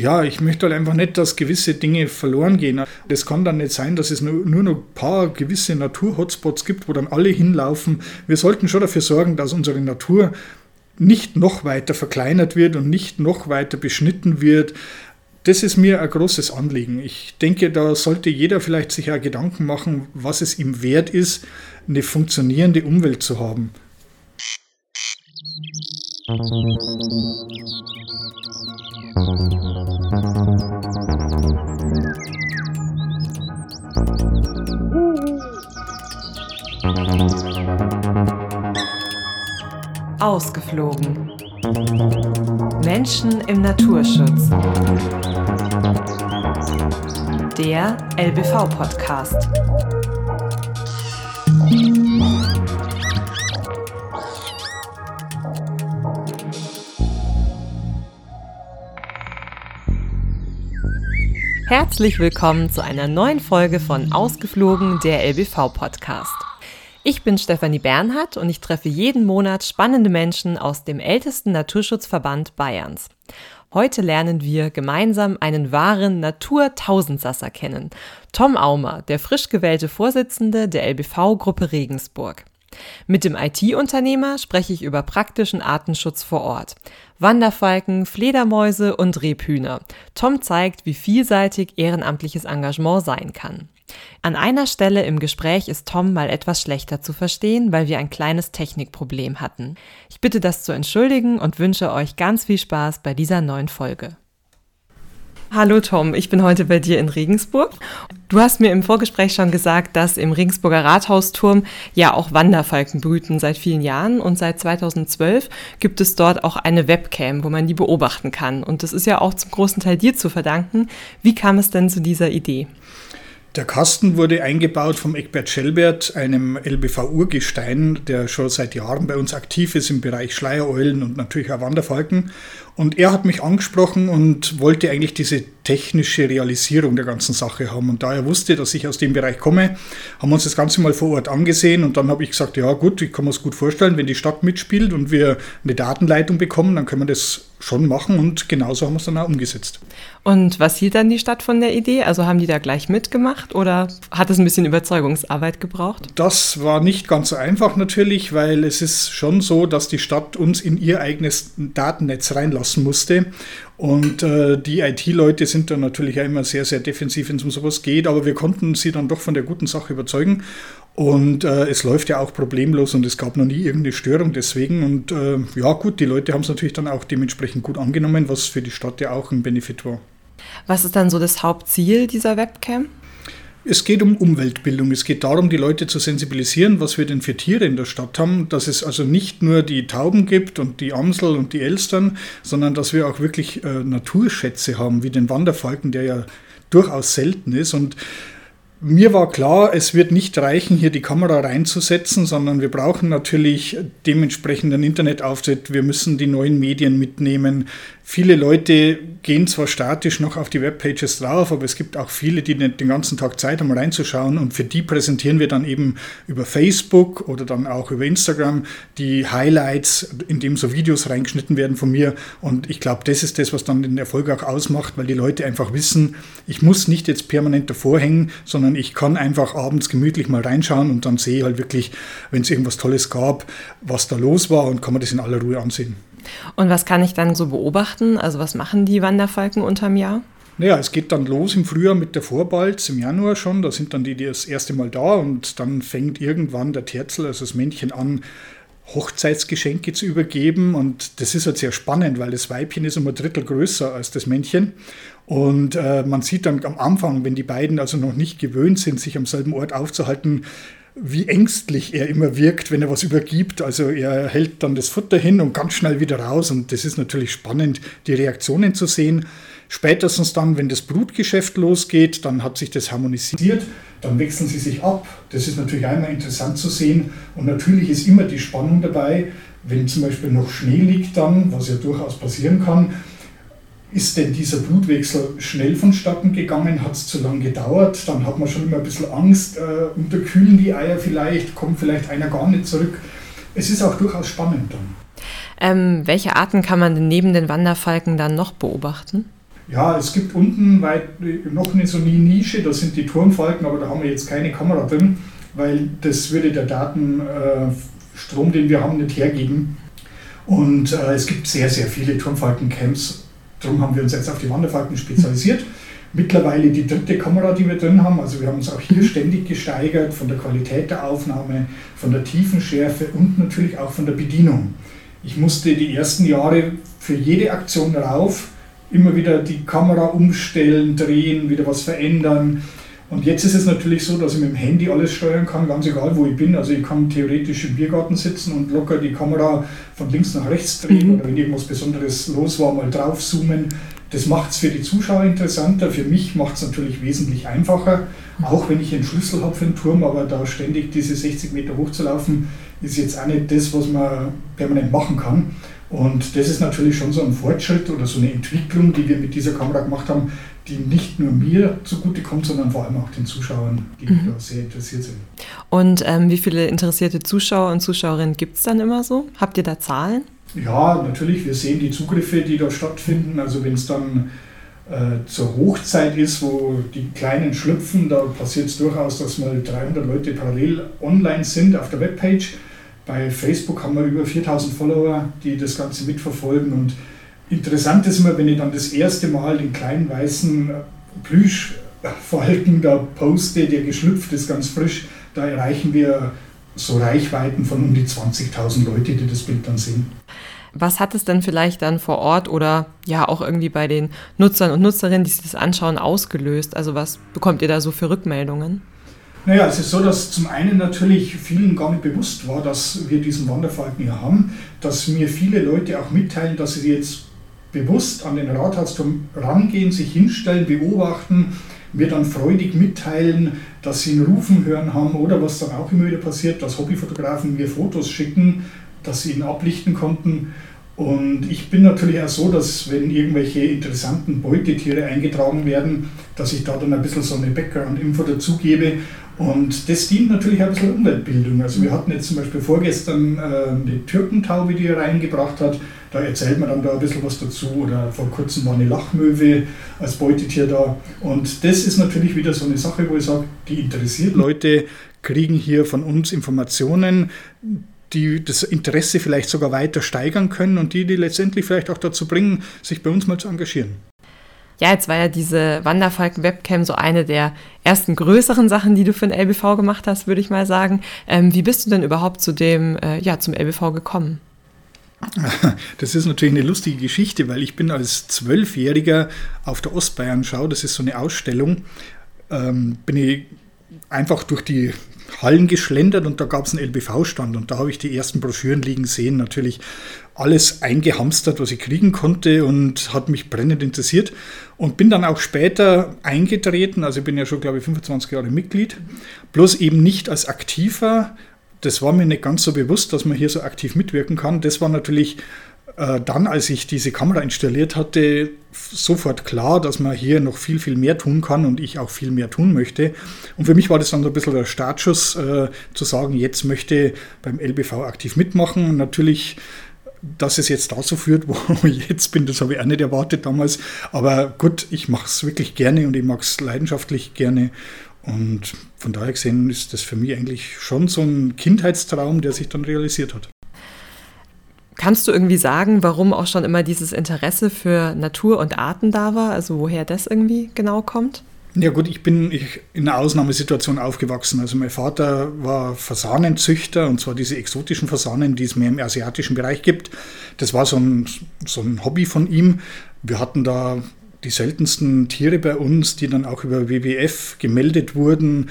Ja, ich möchte halt einfach nicht, dass gewisse Dinge verloren gehen. Es kann dann nicht sein, dass es nur, nur noch ein paar gewisse Natur-Hotspots gibt, wo dann alle hinlaufen. Wir sollten schon dafür sorgen, dass unsere Natur nicht noch weiter verkleinert wird und nicht noch weiter beschnitten wird. Das ist mir ein großes Anliegen. Ich denke, da sollte jeder vielleicht sich auch Gedanken machen, was es ihm wert ist, eine funktionierende Umwelt zu haben. Ausgeflogen. Menschen im Naturschutz. Der LBV-Podcast. Herzlich willkommen zu einer neuen Folge von Ausgeflogen, der LBV-Podcast. Ich bin Stefanie Bernhardt und ich treffe jeden Monat spannende Menschen aus dem ältesten Naturschutzverband Bayerns. Heute lernen wir gemeinsam einen wahren Natur-Tausendsasser kennen. Tom Aumer, der frisch gewählte Vorsitzende der LBV-Gruppe Regensburg. Mit dem IT-Unternehmer spreche ich über praktischen Artenschutz vor Ort. Wanderfalken, Fledermäuse und Rebhühner. Tom zeigt, wie vielseitig ehrenamtliches Engagement sein kann. An einer Stelle im Gespräch ist Tom mal etwas schlechter zu verstehen, weil wir ein kleines Technikproblem hatten. Ich bitte das zu entschuldigen und wünsche euch ganz viel Spaß bei dieser neuen Folge. Hallo Tom, ich bin heute bei dir in Regensburg. Du hast mir im Vorgespräch schon gesagt, dass im Regensburger Rathausturm ja auch Wanderfalken brüten seit vielen Jahren und seit 2012 gibt es dort auch eine Webcam, wo man die beobachten kann. Und das ist ja auch zum großen Teil dir zu verdanken. Wie kam es denn zu dieser Idee? Der Kasten wurde eingebaut vom Eckbert Schellbert, einem LBV-Urgestein, der schon seit Jahren bei uns aktiv ist im Bereich Schleiereulen und natürlich auch Wanderfalken. Und er hat mich angesprochen und wollte eigentlich diese technische Realisierung der ganzen Sache haben. Und da er wusste, dass ich aus dem Bereich komme, haben wir uns das Ganze mal vor Ort angesehen. Und dann habe ich gesagt, ja gut, ich kann mir es gut vorstellen, wenn die Stadt mitspielt und wir eine Datenleitung bekommen, dann können wir das schon machen und genauso haben wir es dann auch umgesetzt. Und was hielt dann die Stadt von der Idee? Also haben die da gleich mitgemacht oder hat es ein bisschen Überzeugungsarbeit gebraucht? Das war nicht ganz so einfach natürlich, weil es ist schon so, dass die Stadt uns in ihr eigenes Datennetz reinlassen musste. Und äh, die IT-Leute sind dann natürlich auch immer sehr, sehr defensiv, wenn es um sowas geht, aber wir konnten sie dann doch von der guten Sache überzeugen. Und äh, es läuft ja auch problemlos und es gab noch nie irgendeine Störung deswegen. Und äh, ja gut, die Leute haben es natürlich dann auch dementsprechend gut angenommen, was für die Stadt ja auch ein Benefit war. Was ist dann so das Hauptziel dieser Webcam? Es geht um Umweltbildung. Es geht darum, die Leute zu sensibilisieren, was wir denn für Tiere in der Stadt haben. Dass es also nicht nur die Tauben gibt und die Amsel und die Elstern, sondern dass wir auch wirklich äh, Naturschätze haben, wie den Wanderfalken, der ja durchaus selten ist. Und mir war klar, es wird nicht reichen, hier die Kamera reinzusetzen, sondern wir brauchen natürlich dementsprechend einen Internetauftritt. Wir müssen die neuen Medien mitnehmen. Viele Leute gehen zwar statisch noch auf die Webpages drauf, aber es gibt auch viele, die den ganzen Tag Zeit haben, reinzuschauen. Und für die präsentieren wir dann eben über Facebook oder dann auch über Instagram die Highlights, in dem so Videos reingeschnitten werden von mir. Und ich glaube, das ist das, was dann den Erfolg auch ausmacht, weil die Leute einfach wissen, ich muss nicht jetzt permanent davor hängen, sondern ich kann einfach abends gemütlich mal reinschauen und dann sehe halt wirklich, wenn es irgendwas Tolles gab, was da los war und kann man das in aller Ruhe ansehen. Und was kann ich dann so beobachten? Also was machen die Wanderfalken unterm Jahr? Naja, es geht dann los im Frühjahr mit der Vorbalz, im Januar schon. Da sind dann die, die das erste Mal da und dann fängt irgendwann der Terzel, also das Männchen, an, Hochzeitsgeschenke zu übergeben. Und das ist halt sehr spannend, weil das Weibchen ist um ein Drittel größer als das Männchen. Und äh, man sieht dann am Anfang, wenn die beiden also noch nicht gewöhnt sind, sich am selben Ort aufzuhalten, wie ängstlich er immer wirkt, wenn er was übergibt. Also er hält dann das Futter hin und ganz schnell wieder raus. Und das ist natürlich spannend, die Reaktionen zu sehen. Spätestens dann, wenn das Brutgeschäft losgeht, dann hat sich das harmonisiert, dann wechseln sie sich ab. Das ist natürlich einmal interessant zu sehen. Und natürlich ist immer die Spannung dabei, wenn zum Beispiel noch Schnee liegt dann, was ja durchaus passieren kann, ist denn dieser Blutwechsel schnell vonstatten gegangen? Hat es zu lange gedauert? Dann hat man schon immer ein bisschen Angst, äh, unterkühlen die Eier vielleicht, kommt vielleicht einer gar nicht zurück. Es ist auch durchaus spannend dann. Ähm, welche Arten kann man denn neben den Wanderfalken dann noch beobachten? Ja, es gibt unten weit, noch eine so eine Nische, da sind die Turmfalken, aber da haben wir jetzt keine Kamera drin, weil das würde der Datenstrom, den wir haben, nicht hergeben. Und äh, es gibt sehr, sehr viele Turmfalken-Camps. Darum haben wir uns jetzt auf die Wanderfalken spezialisiert. Mittlerweile die dritte Kamera, die wir drin haben. Also wir haben uns auch hier ständig gesteigert von der Qualität der Aufnahme, von der Tiefenschärfe und natürlich auch von der Bedienung. Ich musste die ersten Jahre für jede Aktion rauf immer wieder die Kamera umstellen, drehen, wieder was verändern. Und jetzt ist es natürlich so, dass ich mit dem Handy alles steuern kann, ganz egal wo ich bin. Also ich kann theoretisch im Biergarten sitzen und locker die Kamera von links nach rechts drehen mhm. oder wenn irgendwas Besonderes los war, mal drauf zoomen. Das macht es für die Zuschauer interessanter. Für mich macht es natürlich wesentlich einfacher, auch wenn ich einen Schlüssel habe für den Turm, aber da ständig diese 60 Meter hochzulaufen, ist jetzt auch nicht das, was man permanent machen kann. Und das ist natürlich schon so ein Fortschritt oder so eine Entwicklung, die wir mit dieser Kamera gemacht haben, die nicht nur mir zugutekommt, sondern vor allem auch den Zuschauern, die mhm. da sehr interessiert sind. Und ähm, wie viele interessierte Zuschauer und Zuschauerinnen gibt es dann immer so? Habt ihr da Zahlen? Ja, natürlich. Wir sehen die Zugriffe, die da stattfinden. Also wenn es dann äh, zur Hochzeit ist, wo die Kleinen schlüpfen, da passiert es durchaus, dass mal 300 Leute parallel online sind auf der Webpage. Bei Facebook haben wir über 4000 Follower, die das Ganze mitverfolgen. Und interessant ist immer, wenn ich dann das erste Mal den kleinen weißen Plüschfalken da poste, der geschlüpft ist, ganz frisch, da erreichen wir so Reichweiten von um die 20.000 Leute, die das Bild dann sehen. Was hat es denn vielleicht dann vor Ort oder ja auch irgendwie bei den Nutzern und Nutzerinnen, die sich das anschauen, ausgelöst? Also was bekommt ihr da so für Rückmeldungen? Naja, es ist so, dass zum einen natürlich vielen gar nicht bewusst war, dass wir diesen Wanderfalken hier haben, dass mir viele Leute auch mitteilen, dass sie jetzt bewusst an den Rathausturm rangehen, sich hinstellen, beobachten, mir dann freudig mitteilen, dass sie ein Rufen hören haben oder was dann auch immer wieder passiert, dass Hobbyfotografen mir Fotos schicken, dass sie ihn ablichten konnten. Und ich bin natürlich auch so, dass wenn irgendwelche interessanten Beutetiere eingetragen werden, dass ich da dann ein bisschen so eine Background-Info dazugebe und das dient natürlich auch ein bisschen Umweltbildung. Also wir hatten jetzt zum Beispiel vorgestern äh, eine Türkentaube, die er reingebracht hat. Da erzählt man dann da ein bisschen was dazu. Oder vor kurzem war eine Lachmöwe als Beutetier da. Und das ist natürlich wieder so eine Sache, wo ich sage, die interessiert Leute, kriegen hier von uns Informationen, die das Interesse vielleicht sogar weiter steigern können und die die letztendlich vielleicht auch dazu bringen, sich bei uns mal zu engagieren. Ja, jetzt war ja diese Wanderfalken-Webcam so eine der ersten größeren Sachen, die du für den LBV gemacht hast, würde ich mal sagen. Ähm, wie bist du denn überhaupt zu dem, äh, ja, zum LBV gekommen? Das ist natürlich eine lustige Geschichte, weil ich bin als Zwölfjähriger auf der Ostbayern-Schau, das ist so eine Ausstellung, ähm, bin ich einfach durch die Hallen geschlendert und da gab es einen LBV-Stand und da habe ich die ersten Broschüren liegen sehen. Natürlich alles eingehamstert, was ich kriegen konnte und hat mich brennend interessiert und bin dann auch später eingetreten. Also ich bin ja schon, glaube ich, 25 Jahre Mitglied, bloß eben nicht als Aktiver. Das war mir nicht ganz so bewusst, dass man hier so aktiv mitwirken kann. Das war natürlich äh, dann, als ich diese Kamera installiert hatte, sofort klar, dass man hier noch viel, viel mehr tun kann und ich auch viel mehr tun möchte. Und für mich war das dann so ein bisschen der Startschuss, äh, zu sagen, jetzt möchte beim LBV aktiv mitmachen. Natürlich dass es jetzt dazu führt, wo ich jetzt bin, das habe ich auch nicht erwartet damals. Aber gut, ich mache es wirklich gerne und ich mag es leidenschaftlich gerne. Und von daher gesehen ist das für mich eigentlich schon so ein Kindheitstraum, der sich dann realisiert hat. Kannst du irgendwie sagen, warum auch schon immer dieses Interesse für Natur und Arten da war? Also woher das irgendwie genau kommt? Ja gut, ich bin in einer Ausnahmesituation aufgewachsen. Also mein Vater war Fasanenzüchter und zwar diese exotischen Fasanen, die es mehr im asiatischen Bereich gibt. Das war so ein, so ein Hobby von ihm. Wir hatten da die seltensten Tiere bei uns, die dann auch über WWF gemeldet wurden.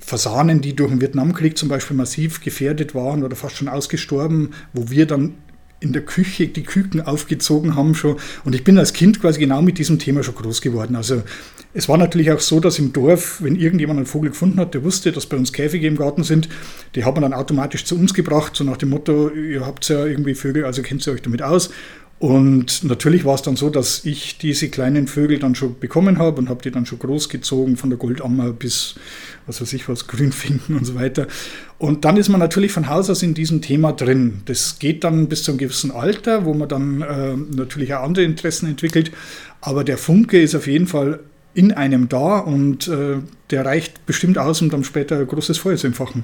Fasanen, die durch den Vietnamkrieg zum Beispiel massiv gefährdet waren oder fast schon ausgestorben, wo wir dann in der Küche die Küken aufgezogen haben schon. Und ich bin als Kind quasi genau mit diesem Thema schon groß geworden. Also es war natürlich auch so, dass im Dorf, wenn irgendjemand einen Vogel gefunden hat, der wusste, dass bei uns Käfige im Garten sind, die hat man dann automatisch zu uns gebracht, so nach dem Motto, ihr habt ja irgendwie Vögel, also kennt ihr euch damit aus. Und natürlich war es dann so, dass ich diese kleinen Vögel dann schon bekommen habe und habe die dann schon großgezogen, von der Goldammer bis, was weiß ich was, Grünfinken und so weiter. Und dann ist man natürlich von Haus aus in diesem Thema drin. Das geht dann bis zu einem gewissen Alter, wo man dann äh, natürlich auch andere Interessen entwickelt. Aber der Funke ist auf jeden Fall in einem da und äh, der reicht bestimmt aus, um dann später ein großes Feuer zu entfachen.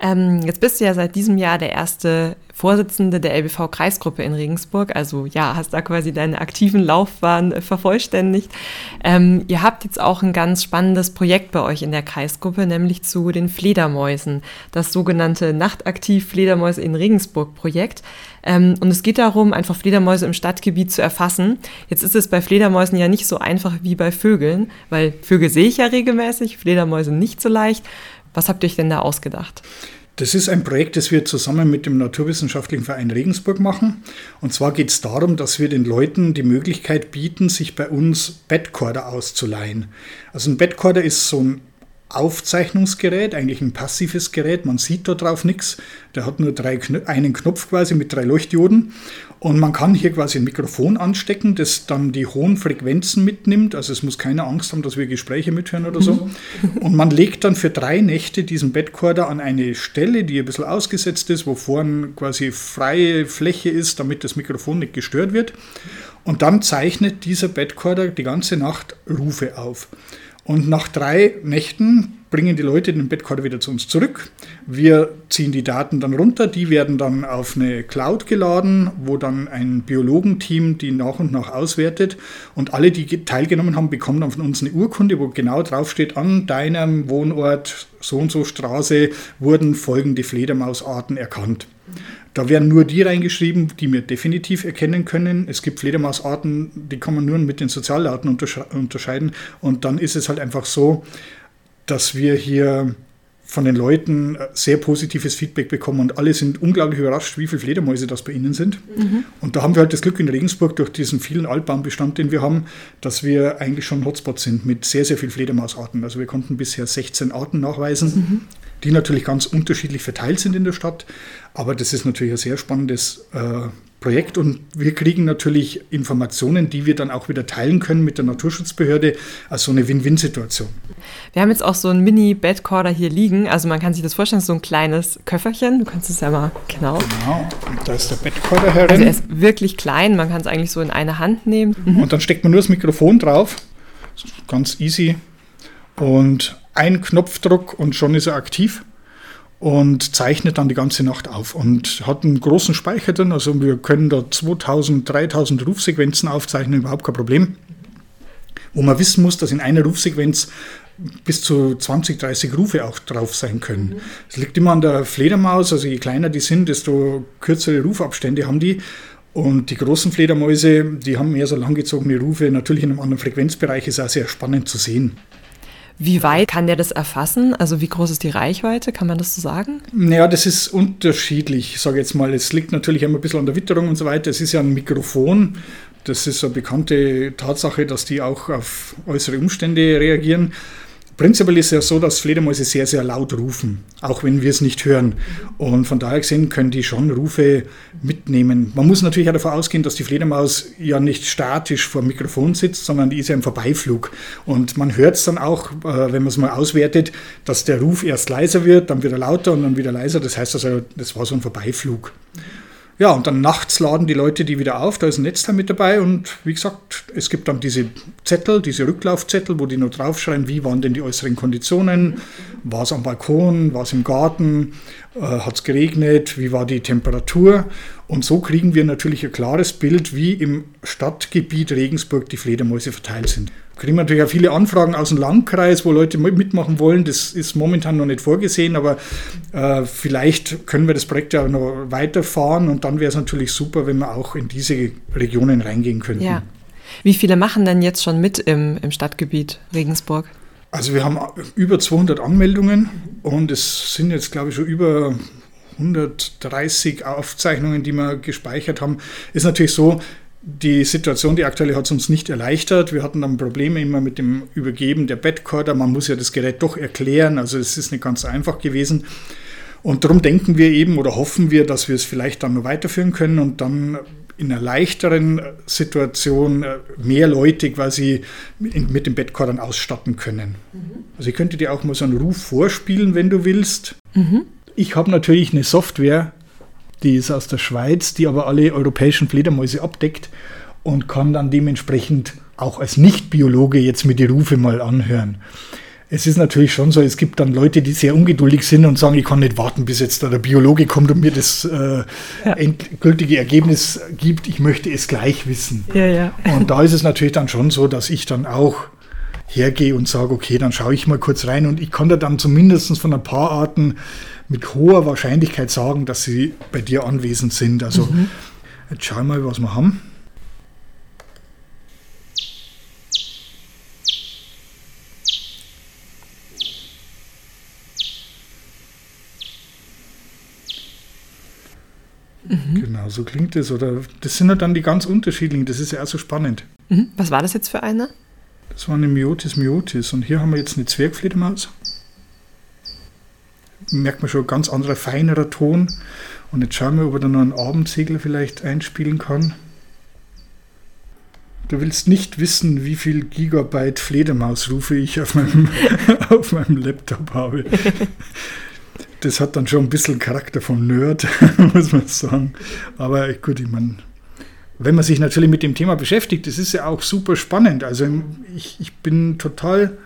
Ähm, jetzt bist du ja seit diesem Jahr der erste Vorsitzende der LBV-Kreisgruppe in Regensburg. Also ja, hast da quasi deine aktiven Laufbahn vervollständigt. Ähm, ihr habt jetzt auch ein ganz spannendes Projekt bei euch in der Kreisgruppe, nämlich zu den Fledermäusen. Das sogenannte Nachtaktiv Fledermäuse in Regensburg-Projekt. Ähm, und es geht darum, einfach Fledermäuse im Stadtgebiet zu erfassen. Jetzt ist es bei Fledermäusen ja nicht so einfach wie bei Vögeln, weil Vögel sehe ich ja regelmäßig, Fledermäuse nicht so leicht. Was habt ihr euch denn da ausgedacht? Das ist ein Projekt, das wir zusammen mit dem Naturwissenschaftlichen Verein Regensburg machen. Und zwar geht es darum, dass wir den Leuten die Möglichkeit bieten, sich bei uns Bettkorder auszuleihen. Also ein Bettkorder ist so ein Aufzeichnungsgerät, eigentlich ein passives Gerät. Man sieht da drauf nichts. Der hat nur drei, einen Knopf quasi mit drei Leuchtdioden. Und man kann hier quasi ein Mikrofon anstecken, das dann die hohen Frequenzen mitnimmt. Also es muss keine Angst haben, dass wir Gespräche mithören oder so. Und man legt dann für drei Nächte diesen Bettkorder an eine Stelle, die ein bisschen ausgesetzt ist, wo vorn quasi freie Fläche ist, damit das Mikrofon nicht gestört wird. Und dann zeichnet dieser Bettkorder die ganze Nacht Rufe auf. Und nach drei Nächten bringen die Leute den Bettkorder wieder zu uns zurück. Wir ziehen die Daten dann runter, die werden dann auf eine Cloud geladen, wo dann ein Biologenteam die nach und nach auswertet. Und alle, die teilgenommen haben, bekommen dann von uns eine Urkunde, wo genau draufsteht, an deinem Wohnort so und so Straße wurden folgende Fledermausarten erkannt. Da werden nur die reingeschrieben, die wir definitiv erkennen können. Es gibt Fledermausarten, die kann man nur mit den Sozialarten unterscheiden. Und dann ist es halt einfach so, dass wir hier von den Leuten sehr positives Feedback bekommen und alle sind unglaublich überrascht, wie viele Fledermäuse das bei ihnen sind. Mhm. Und da haben wir halt das Glück in Regensburg durch diesen vielen Altbaumbestand, den wir haben, dass wir eigentlich schon Hotspot sind mit sehr, sehr vielen Fledermausarten. Also wir konnten bisher 16 Arten nachweisen. Mhm die natürlich ganz unterschiedlich verteilt sind in der Stadt. Aber das ist natürlich ein sehr spannendes äh, Projekt und wir kriegen natürlich Informationen, die wir dann auch wieder teilen können mit der Naturschutzbehörde, also eine Win-Win-Situation. Wir haben jetzt auch so einen Mini-Bedcorder hier liegen, also man kann sich das vorstellen, so ein kleines Köfferchen, du kannst es ja mal, genau. Genau, und da ist der Bedcorder herin. Also er ist wirklich klein, man kann es eigentlich so in eine Hand nehmen. Mhm. Und dann steckt man nur das Mikrofon drauf, ganz easy und ein Knopfdruck und schon ist er aktiv und zeichnet dann die ganze Nacht auf und hat einen großen Speicher drin. Also wir können da 2000, 3000 Rufsequenzen aufzeichnen, überhaupt kein Problem. Wo man wissen muss, dass in einer Rufsequenz bis zu 20, 30 Rufe auch drauf sein können. Es mhm. liegt immer an der Fledermaus, also je kleiner die sind, desto kürzere Rufabstände haben die. Und die großen Fledermäuse, die haben mehr so langgezogene Rufe, natürlich in einem anderen Frequenzbereich, ist auch sehr spannend zu sehen. Wie weit kann der das erfassen? Also wie groß ist die Reichweite? Kann man das so sagen? Naja, das ist unterschiedlich. Ich sage jetzt mal, es liegt natürlich immer ein bisschen an der Witterung und so weiter. Es ist ja ein Mikrofon. Das ist eine bekannte Tatsache, dass die auch auf äußere Umstände reagieren. Prinzipiell ist es ja so, dass Fledermäuse sehr, sehr laut rufen, auch wenn wir es nicht hören. Und von daher gesehen können die schon Rufe mitnehmen. Man muss natürlich auch davon ausgehen, dass die Fledermaus ja nicht statisch vor dem Mikrofon sitzt, sondern die ist ja im Vorbeiflug. Und man hört es dann auch, äh, wenn man es mal auswertet, dass der Ruf erst leiser wird, dann wieder lauter und dann wieder leiser. Das heißt also, das war so ein Vorbeiflug. Ja, und dann nachts laden die Leute die wieder auf, da ist ein Netzteil mit dabei und wie gesagt, es gibt dann diese Zettel, diese Rücklaufzettel, wo die nur draufschreiben, wie waren denn die äußeren Konditionen, war es am Balkon, war es im Garten, äh, hat es geregnet, wie war die Temperatur und so kriegen wir natürlich ein klares Bild, wie im Stadtgebiet Regensburg die Fledermäuse verteilt sind kriegen wir natürlich auch viele Anfragen aus dem Landkreis, wo Leute mitmachen wollen. Das ist momentan noch nicht vorgesehen, aber äh, vielleicht können wir das Projekt ja noch weiterfahren und dann wäre es natürlich super, wenn wir auch in diese Regionen reingehen könnten. Ja. Wie viele machen denn jetzt schon mit im, im Stadtgebiet Regensburg? Also wir haben über 200 Anmeldungen und es sind jetzt, glaube ich, schon über 130 Aufzeichnungen, die wir gespeichert haben. Ist natürlich so, die Situation, die aktuelle, hat es uns nicht erleichtert. Wir hatten dann Probleme immer mit dem Übergeben der Bettkorder. Man muss ja das Gerät doch erklären, also es ist nicht ganz einfach gewesen. Und darum denken wir eben oder hoffen wir, dass wir es vielleicht dann noch weiterführen können und dann in einer leichteren Situation äh, mehr Leute quasi mit dem Bettkorn ausstatten können. Mhm. Also ich könnte dir auch mal so einen Ruf vorspielen, wenn du willst. Mhm. Ich habe natürlich eine Software, die ist aus der Schweiz, die aber alle europäischen Fledermäuse abdeckt und kann dann dementsprechend auch als Nicht-Biologe jetzt mir die Rufe mal anhören es ist natürlich schon so, es gibt dann Leute, die sehr ungeduldig sind und sagen, ich kann nicht warten, bis jetzt da der Biologe kommt und mir das äh, ja. endgültige Ergebnis gibt. Ich möchte es gleich wissen. Ja, ja. Und da ist es natürlich dann schon so, dass ich dann auch hergehe und sage, okay, dann schaue ich mal kurz rein und ich kann da dann zumindest von ein paar Arten mit hoher Wahrscheinlichkeit sagen, dass sie bei dir anwesend sind. Also mhm. jetzt schauen wir mal, was wir haben. Mhm. Genau, so klingt es. Oder das sind halt dann die ganz unterschiedlichen. Das ist ja auch so spannend. Mhm. Was war das jetzt für eine? Das war eine Myotis myotis. Und hier haben wir jetzt eine Zwergfledermaus. Merkt man schon, ganz anderer, feinerer Ton. Und jetzt schauen wir, ob er da noch einen Abendsegler vielleicht einspielen kann. Du willst nicht wissen, wie viel Gigabyte Fledermausrufe ich auf meinem, auf meinem Laptop habe das hat dann schon ein bisschen Charakter vom Nerd, muss man sagen. Aber gut, ich meine, wenn man sich natürlich mit dem Thema beschäftigt, das ist ja auch super spannend. Also ich, ich bin total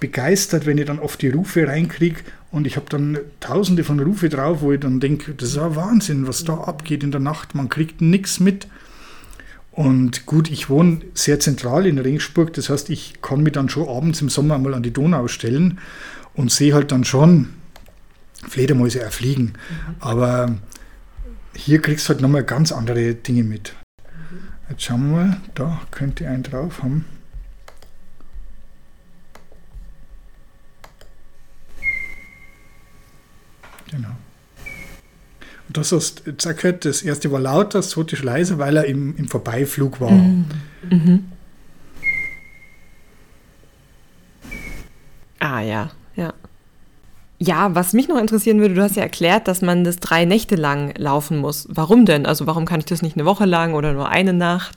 begeistert, wenn ich dann oft die Rufe reinkriege und ich habe dann tausende von Rufe drauf, wo ich dann denke, das ist ja Wahnsinn, was da abgeht in der Nacht. Man kriegt nichts mit. Und gut, ich wohne sehr zentral in Regensburg, das heißt, ich kann mich dann schon abends im Sommer mal an die Donau stellen und sehe halt dann schon, Fledermäuse erfliegen. Mhm. Aber hier kriegst du halt nochmal ganz andere Dinge mit. Jetzt schauen wir mal, da könnte einen drauf haben. Genau. Und das hast du gehört, das erste war lauter, das zweite leise, weil er im, im Vorbeiflug war. Mhm. Mhm. Ah ja, ja. Ja, was mich noch interessieren würde, du hast ja erklärt, dass man das drei Nächte lang laufen muss. Warum denn? Also warum kann ich das nicht eine Woche lang oder nur eine Nacht?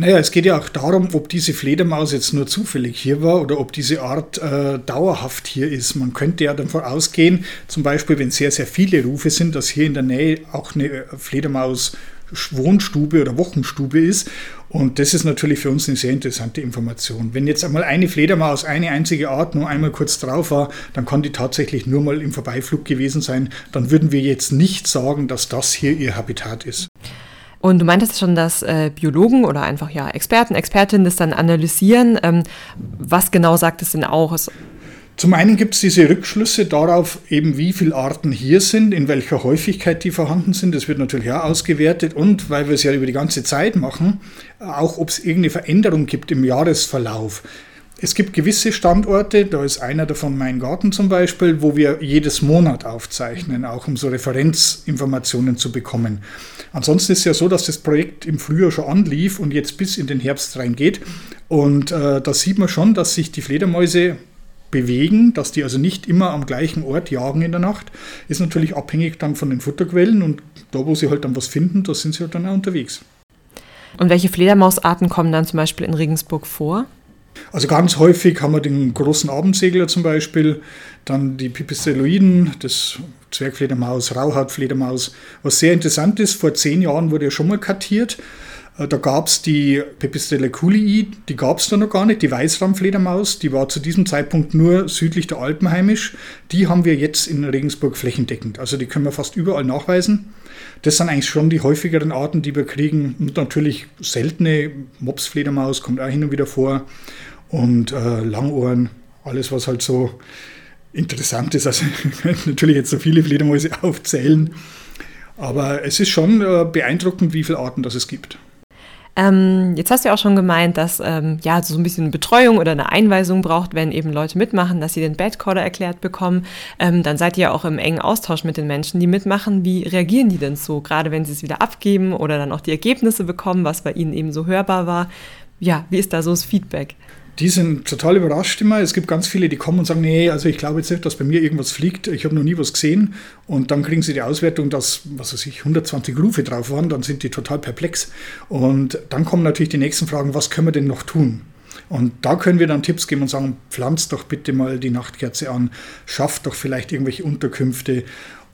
Naja, es geht ja auch darum, ob diese Fledermaus jetzt nur zufällig hier war oder ob diese Art äh, dauerhaft hier ist. Man könnte ja davon ausgehen, zum Beispiel, wenn sehr, sehr viele Rufe sind, dass hier in der Nähe auch eine Fledermaus Wohnstube oder Wochenstube ist. Und das ist natürlich für uns eine sehr interessante Information. Wenn jetzt einmal eine Fledermaus, eine einzige Art nur einmal kurz drauf war, dann kann die tatsächlich nur mal im Vorbeiflug gewesen sein. Dann würden wir jetzt nicht sagen, dass das hier ihr Habitat ist. Und du meintest schon, dass äh, Biologen oder einfach ja Experten, Expertinnen das dann analysieren. Ähm, was genau sagt es denn auch? Zum einen gibt es diese Rückschlüsse darauf, eben wie viele Arten hier sind, in welcher Häufigkeit die vorhanden sind. Das wird natürlich auch ausgewertet und, weil wir es ja über die ganze Zeit machen, auch ob es irgendeine Veränderung gibt im Jahresverlauf. Es gibt gewisse Standorte, da ist einer davon mein Garten zum Beispiel, wo wir jedes Monat aufzeichnen, auch um so Referenzinformationen zu bekommen. Ansonsten ist es ja so, dass das Projekt im Frühjahr schon anlief und jetzt bis in den Herbst reingeht. Und äh, da sieht man schon, dass sich die Fledermäuse bewegen, dass die also nicht immer am gleichen Ort jagen in der Nacht, ist natürlich abhängig dann von den Futterquellen und da, wo sie halt dann was finden, da sind sie halt dann auch unterwegs. Und welche Fledermausarten kommen dann zum Beispiel in Regensburg vor? Also ganz häufig haben wir den großen Abendsegler zum Beispiel, dann die Pipistrelloiden, das Zwergfledermaus, Rauhautfledermaus. Was sehr interessant ist, vor zehn Jahren wurde ja schon mal kartiert äh, da gab es die Pipistrella culii, die gab es da noch gar nicht, die Weißrahmfledermaus, die war zu diesem Zeitpunkt nur südlich der Alpen heimisch. Die haben wir jetzt in Regensburg flächendeckend. Also die können wir fast überall nachweisen. Das sind eigentlich schon die häufigeren Arten, die wir kriegen. Und natürlich seltene Mopsfledermaus kommt auch hin und wieder vor. Und äh, Langohren, alles was halt so interessant ist. Also ich könnte natürlich jetzt so viele Fledermäuse aufzählen. Aber es ist schon äh, beeindruckend, wie viele Arten das es gibt. Ähm, jetzt hast du ja auch schon gemeint, dass ähm, ja so ein bisschen Betreuung oder eine Einweisung braucht, wenn eben Leute mitmachen, dass sie den Badcoder erklärt bekommen. Ähm, dann seid ihr ja auch im engen Austausch mit den Menschen, die mitmachen. Wie reagieren die denn so, gerade wenn sie es wieder abgeben oder dann auch die Ergebnisse bekommen, was bei ihnen eben so hörbar war? ja, wie ist da so das Feedback? Die sind total überrascht immer. Es gibt ganz viele, die kommen und sagen, nee, also ich glaube jetzt nicht, dass bei mir irgendwas fliegt. Ich habe noch nie was gesehen. Und dann kriegen sie die Auswertung, dass, was weiß ich, 120 Rufe drauf waren. Dann sind die total perplex. Und dann kommen natürlich die nächsten Fragen, was können wir denn noch tun? Und da können wir dann Tipps geben und sagen, pflanzt doch bitte mal die Nachtkerze an, schafft doch vielleicht irgendwelche Unterkünfte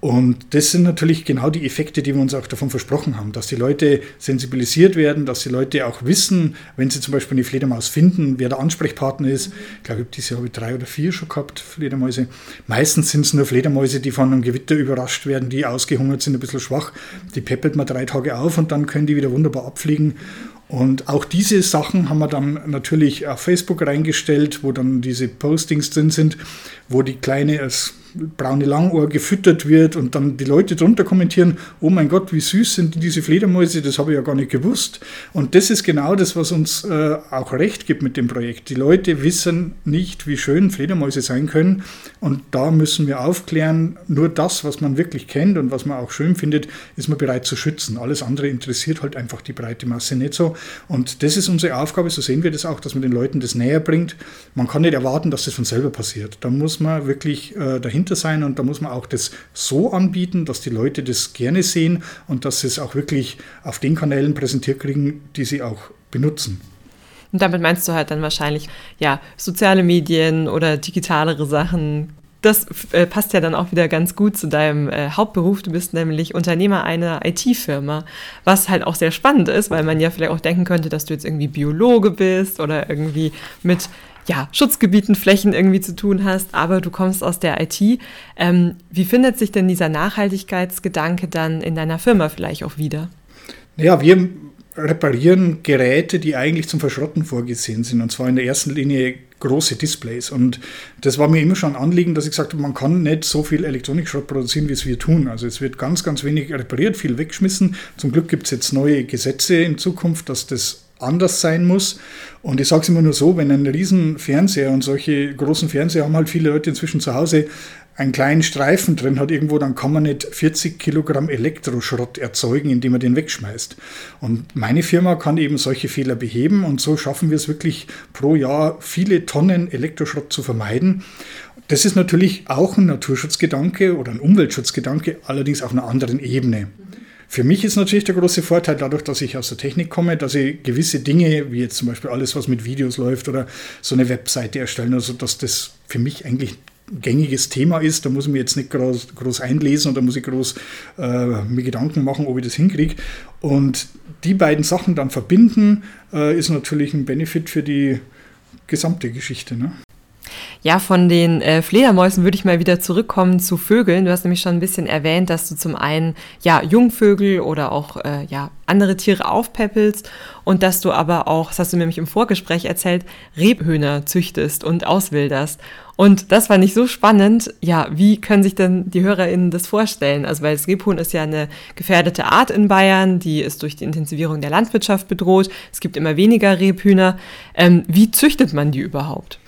und das sind natürlich genau die Effekte, die wir uns auch davon versprochen haben, dass die Leute sensibilisiert werden, dass die Leute auch wissen, wenn sie zum Beispiel eine Fledermaus finden, wer der Ansprechpartner ist. Ich glaube, dieses Jahr habe ich drei oder vier schon gehabt, Fledermäuse. Meistens sind es nur Fledermäuse, die von einem Gewitter überrascht werden, die ausgehungert sind, ein bisschen schwach. Die peppelt man drei Tage auf und dann können die wieder wunderbar abfliegen. Und auch diese Sachen haben wir dann natürlich auf Facebook reingestellt, wo dann diese Postings drin sind, wo die Kleine als braune Langohr gefüttert wird und dann die Leute drunter kommentieren, oh mein Gott, wie süß sind diese Fledermäuse, das habe ich ja gar nicht gewusst. Und das ist genau das, was uns äh, auch recht gibt mit dem Projekt. Die Leute wissen nicht, wie schön Fledermäuse sein können und da müssen wir aufklären, nur das, was man wirklich kennt und was man auch schön findet, ist man bereit zu schützen. Alles andere interessiert halt einfach die breite Masse nicht so. Und das ist unsere Aufgabe, so sehen wir das auch, dass man den Leuten das näher bringt. Man kann nicht erwarten, dass das von selber passiert. Da muss man wirklich äh, dahinter dahinter sein und da muss man auch das so anbieten, dass die Leute das gerne sehen und dass sie es auch wirklich auf den Kanälen präsentiert kriegen, die sie auch benutzen. Und damit meinst du halt dann wahrscheinlich, ja, soziale Medien oder digitalere Sachen. Das äh, passt ja dann auch wieder ganz gut zu deinem äh, Hauptberuf. Du bist nämlich Unternehmer einer IT-Firma, was halt auch sehr spannend ist, weil man ja vielleicht auch denken könnte, dass du jetzt irgendwie Biologe bist oder irgendwie mit ja, Schutzgebieten, Flächen irgendwie zu tun hast, aber du kommst aus der IT. Ähm, wie findet sich denn dieser Nachhaltigkeitsgedanke dann in deiner Firma vielleicht auch wieder? Ja, wir reparieren Geräte, die eigentlich zum Verschrotten vorgesehen sind, und zwar in der ersten Linie große Displays. Und das war mir immer schon ein Anliegen, dass ich gesagt habe, man kann nicht so viel Elektronikschrott produzieren, wie es wir tun. Also es wird ganz, ganz wenig repariert, viel weggeschmissen. Zum Glück gibt es jetzt neue Gesetze in Zukunft, dass das anders sein muss. Und ich sage es immer nur so, wenn ein riesen Fernseher und solche großen Fernseher haben halt viele Leute inzwischen zu Hause einen kleinen Streifen drin hat irgendwo, dann kann man nicht 40 Kilogramm Elektroschrott erzeugen, indem man den wegschmeißt. Und meine Firma kann eben solche Fehler beheben und so schaffen wir es wirklich pro Jahr viele Tonnen Elektroschrott zu vermeiden. Das ist natürlich auch ein Naturschutzgedanke oder ein Umweltschutzgedanke, allerdings auf einer anderen Ebene. Für mich ist natürlich der große Vorteil dadurch, dass ich aus der Technik komme, dass ich gewisse Dinge, wie jetzt zum Beispiel alles, was mit Videos läuft oder so eine Webseite erstellen, also dass das für mich eigentlich ein gängiges Thema ist. Da muss ich mir jetzt nicht groß, groß einlesen und da muss ich groß äh, mir Gedanken machen, ob ich das hinkriege. Und die beiden Sachen dann verbinden, äh, ist natürlich ein Benefit für die gesamte Geschichte. Ne? Ja, von den äh, Fledermäusen würde ich mal wieder zurückkommen zu Vögeln. Du hast nämlich schon ein bisschen erwähnt, dass du zum einen ja Jungvögel oder auch äh, ja andere Tiere aufpäppelst und dass du aber auch, das hast du nämlich im Vorgespräch erzählt, Rebhühner züchtest und auswilderst. Und das war nicht so spannend. Ja, wie können sich denn die HörerInnen das vorstellen? Also, weil das Rebhuhn ist ja eine gefährdete Art in Bayern, die ist durch die Intensivierung der Landwirtschaft bedroht. Es gibt immer weniger Rebhühner. Ähm, wie züchtet man die überhaupt?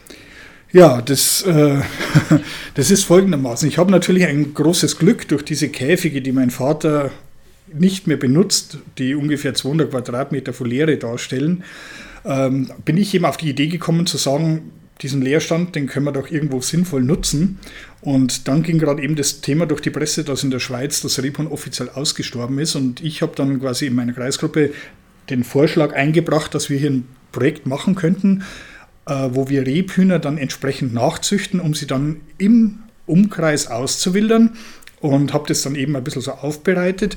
Ja, das, äh, das ist folgendermaßen. Ich habe natürlich ein großes Glück durch diese Käfige, die mein Vater nicht mehr benutzt, die ungefähr 200 Quadratmeter Foliere darstellen, ähm, bin ich eben auf die Idee gekommen zu sagen, diesen Leerstand, den können wir doch irgendwo sinnvoll nutzen. Und dann ging gerade eben das Thema durch die Presse, dass in der Schweiz das Rebhuhn offiziell ausgestorben ist. Und ich habe dann quasi in meiner Kreisgruppe den Vorschlag eingebracht, dass wir hier ein Projekt machen könnten, wo wir Rebhühner dann entsprechend nachzüchten, um sie dann im Umkreis auszuwildern und habe das dann eben ein bisschen so aufbereitet.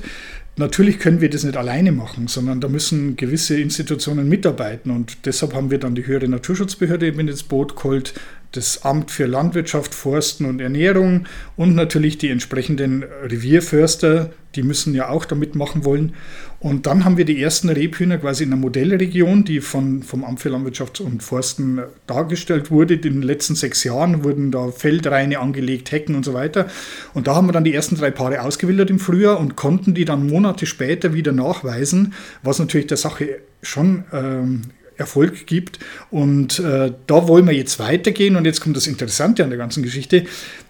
Natürlich können wir das nicht alleine machen, sondern da müssen gewisse Institutionen mitarbeiten und deshalb haben wir dann die höhere Naturschutzbehörde eben ins Boot geholt, das Amt für Landwirtschaft, Forsten und Ernährung und natürlich die entsprechenden Revierförster, die müssen ja auch da mitmachen wollen. Und dann haben wir die ersten Rebhühner quasi in einer Modellregion, die von, vom Amt für Landwirtschaft und Forsten dargestellt wurde. In den letzten sechs Jahren wurden da Feldreine angelegt, Hecken und so weiter. Und da haben wir dann die ersten drei Paare ausgewildert im Frühjahr und konnten die dann Monate später wieder nachweisen, was natürlich der Sache schon ähm, Erfolg gibt. Und äh, da wollen wir jetzt weitergehen. Und jetzt kommt das Interessante an der ganzen Geschichte.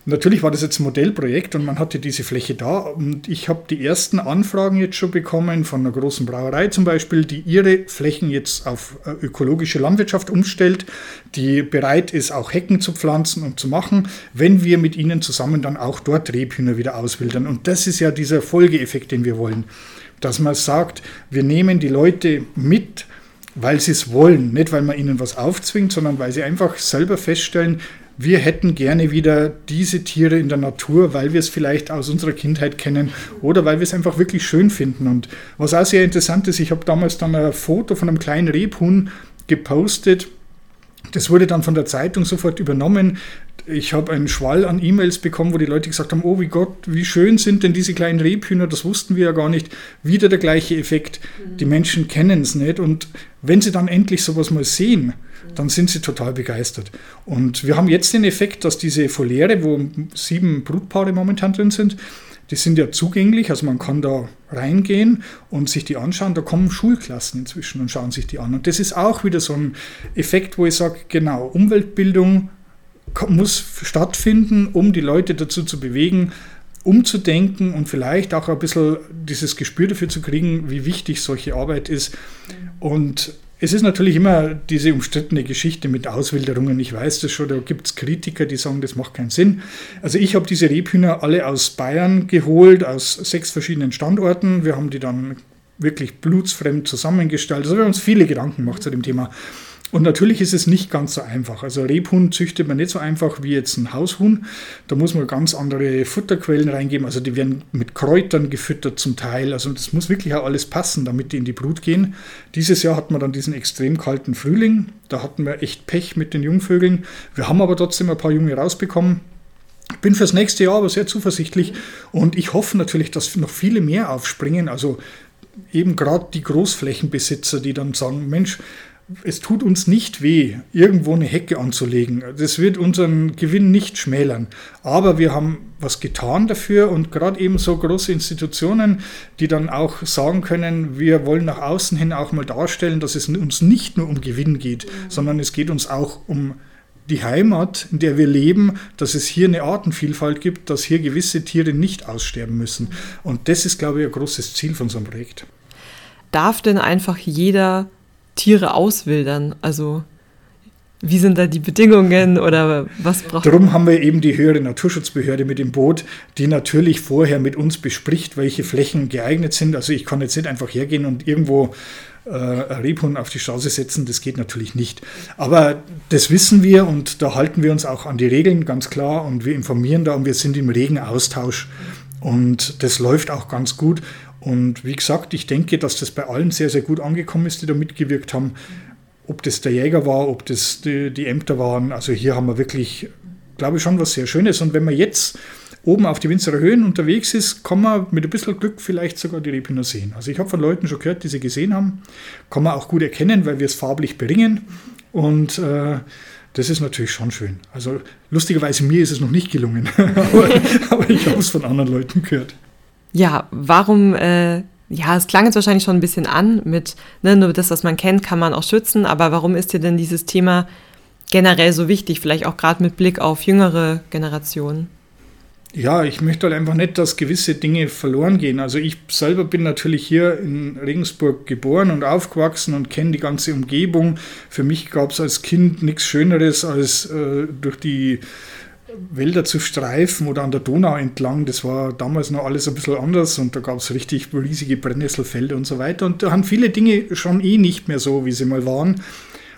Natürlich war das jetzt ein Modellprojekt und man hatte diese Fläche da. Und ich habe die ersten Anfragen jetzt schon bekommen von einer großen Brauerei zum Beispiel, die ihre Flächen jetzt auf äh, ökologische Landwirtschaft umstellt, die bereit ist, auch Hecken zu pflanzen und zu machen, wenn wir mit ihnen zusammen dann auch dort Rebhühner wieder auswildern. Und das ist ja dieser Folgeeffekt, den wir wollen. Dass man sagt, wir nehmen die Leute mit, weil sie es wollen, nicht weil man ihnen was aufzwingt, sondern weil sie einfach selber feststellen, wir hätten gerne wieder diese Tiere in der Natur, weil wir es vielleicht aus unserer Kindheit kennen oder weil wir es einfach wirklich schön finden. Und was auch sehr interessant ist, ich habe damals dann ein Foto von einem kleinen Rebhuhn gepostet. Das wurde dann von der Zeitung sofort übernommen. Ich habe einen Schwall an E-Mails bekommen, wo die Leute gesagt haben, oh wie Gott, wie schön sind denn diese kleinen Rebhühner, das wussten wir ja gar nicht. Wieder der gleiche Effekt. Die Menschen kennen es nicht. Und wenn sie dann endlich sowas mal sehen, dann sind sie total begeistert. Und wir haben jetzt den Effekt, dass diese Foliere, wo sieben Brutpaare momentan drin sind, die sind ja zugänglich, also man kann da reingehen und sich die anschauen. Da kommen Schulklassen inzwischen und schauen sich die an. Und das ist auch wieder so ein Effekt, wo ich sage, genau, Umweltbildung muss stattfinden, um die Leute dazu zu bewegen, umzudenken und vielleicht auch ein bisschen dieses Gespür dafür zu kriegen, wie wichtig solche Arbeit ist. Und es ist natürlich immer diese umstrittene Geschichte mit Auswilderungen. Ich weiß das schon, da gibt es Kritiker, die sagen, das macht keinen Sinn. Also ich habe diese Rebhühner alle aus Bayern geholt, aus sechs verschiedenen Standorten. Wir haben die dann wirklich blutsfremd zusammengestellt. Also wir haben uns viele Gedanken gemacht zu dem Thema. Und natürlich ist es nicht ganz so einfach. Also Rebhuhn züchtet man nicht so einfach wie jetzt ein Haushuhn. Da muss man ganz andere Futterquellen reingeben. Also die werden mit Kräutern gefüttert zum Teil. Also das muss wirklich auch alles passen, damit die in die Brut gehen. Dieses Jahr hatten wir dann diesen extrem kalten Frühling. Da hatten wir echt Pech mit den Jungvögeln. Wir haben aber trotzdem ein paar Junge rausbekommen. Bin fürs nächste Jahr aber sehr zuversichtlich und ich hoffe natürlich, dass noch viele mehr aufspringen. Also eben gerade die Großflächenbesitzer, die dann sagen, Mensch, es tut uns nicht weh, irgendwo eine Hecke anzulegen. Das wird unseren Gewinn nicht schmälern. Aber wir haben was getan dafür und gerade eben so große Institutionen, die dann auch sagen können, wir wollen nach außen hin auch mal darstellen, dass es uns nicht nur um Gewinn geht, mhm. sondern es geht uns auch um die Heimat, in der wir leben, dass es hier eine Artenvielfalt gibt, dass hier gewisse Tiere nicht aussterben müssen. Und das ist, glaube ich, ein großes Ziel von so einem Projekt. Darf denn einfach jeder Tiere auswildern? Also wie sind da die Bedingungen oder was braucht Darum haben wir eben die höhere Naturschutzbehörde mit dem Boot, die natürlich vorher mit uns bespricht, welche Flächen geeignet sind. Also ich kann jetzt nicht einfach hergehen und irgendwo äh, Rebhuhn auf die Straße setzen, das geht natürlich nicht. Aber das wissen wir und da halten wir uns auch an die Regeln, ganz klar. Und wir informieren da und wir sind im regen Austausch. Und das läuft auch ganz gut. Und wie gesagt, ich denke, dass das bei allen sehr, sehr gut angekommen ist, die da mitgewirkt haben. Ob das der Jäger war, ob das die, die Ämter waren. Also hier haben wir wirklich, glaube ich, schon was sehr Schönes. Und wenn man jetzt oben auf die Winzerer Höhen unterwegs ist, kann man mit ein bisschen Glück vielleicht sogar die Rebhühner sehen. Also ich habe von Leuten schon gehört, die sie gesehen haben. Kann man auch gut erkennen, weil wir es farblich bringen. Und äh, das ist natürlich schon schön. Also lustigerweise mir ist es noch nicht gelungen, aber, aber ich habe es von anderen Leuten gehört. Ja, warum, äh, ja, es klang jetzt wahrscheinlich schon ein bisschen an mit, ne, nur das, was man kennt, kann man auch schützen, aber warum ist dir denn dieses Thema generell so wichtig, vielleicht auch gerade mit Blick auf jüngere Generationen? Ja, ich möchte halt einfach nicht, dass gewisse Dinge verloren gehen. Also ich selber bin natürlich hier in Regensburg geboren und aufgewachsen und kenne die ganze Umgebung. Für mich gab es als Kind nichts Schöneres, als äh, durch die Wälder zu streifen oder an der Donau entlang. Das war damals noch alles ein bisschen anders und da gab es richtig riesige Brennnesselfelder und so weiter. Und da haben viele Dinge schon eh nicht mehr so, wie sie mal waren.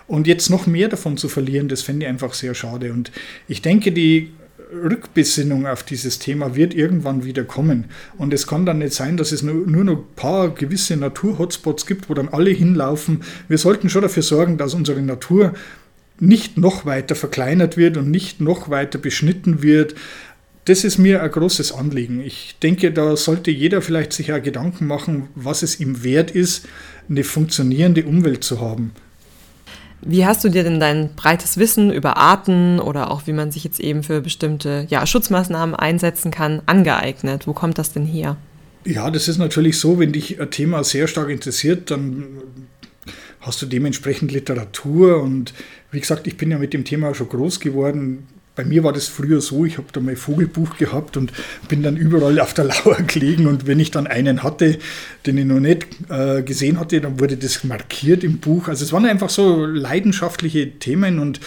Und jetzt noch mehr davon zu verlieren, das fände ich einfach sehr schade. Und ich denke, die Rückbesinnung auf dieses Thema wird irgendwann wieder kommen. Und es kann dann nicht sein, dass es nur, nur noch ein paar gewisse Natur-Hotspots gibt, wo dann alle hinlaufen. Wir sollten schon dafür sorgen, dass unsere Natur nicht noch weiter verkleinert wird und nicht noch weiter beschnitten wird. Das ist mir ein großes Anliegen. Ich denke, da sollte jeder vielleicht sich auch Gedanken machen, was es ihm wert ist, eine funktionierende Umwelt zu haben. Wie hast du dir denn dein breites Wissen über Arten oder auch wie man sich jetzt eben für bestimmte ja, Schutzmaßnahmen einsetzen kann, angeeignet? Wo kommt das denn her? Ja, das ist natürlich so, wenn dich ein Thema sehr stark interessiert, dann hast du dementsprechend Literatur und wie gesagt, ich bin ja mit dem Thema schon groß geworden bei mir war das früher so, ich habe da mein Vogelbuch gehabt und bin dann überall auf der Lauer gelegen und wenn ich dann einen hatte, den ich noch nicht äh, gesehen hatte, dann wurde das markiert im Buch. Also es waren einfach so leidenschaftliche Themen und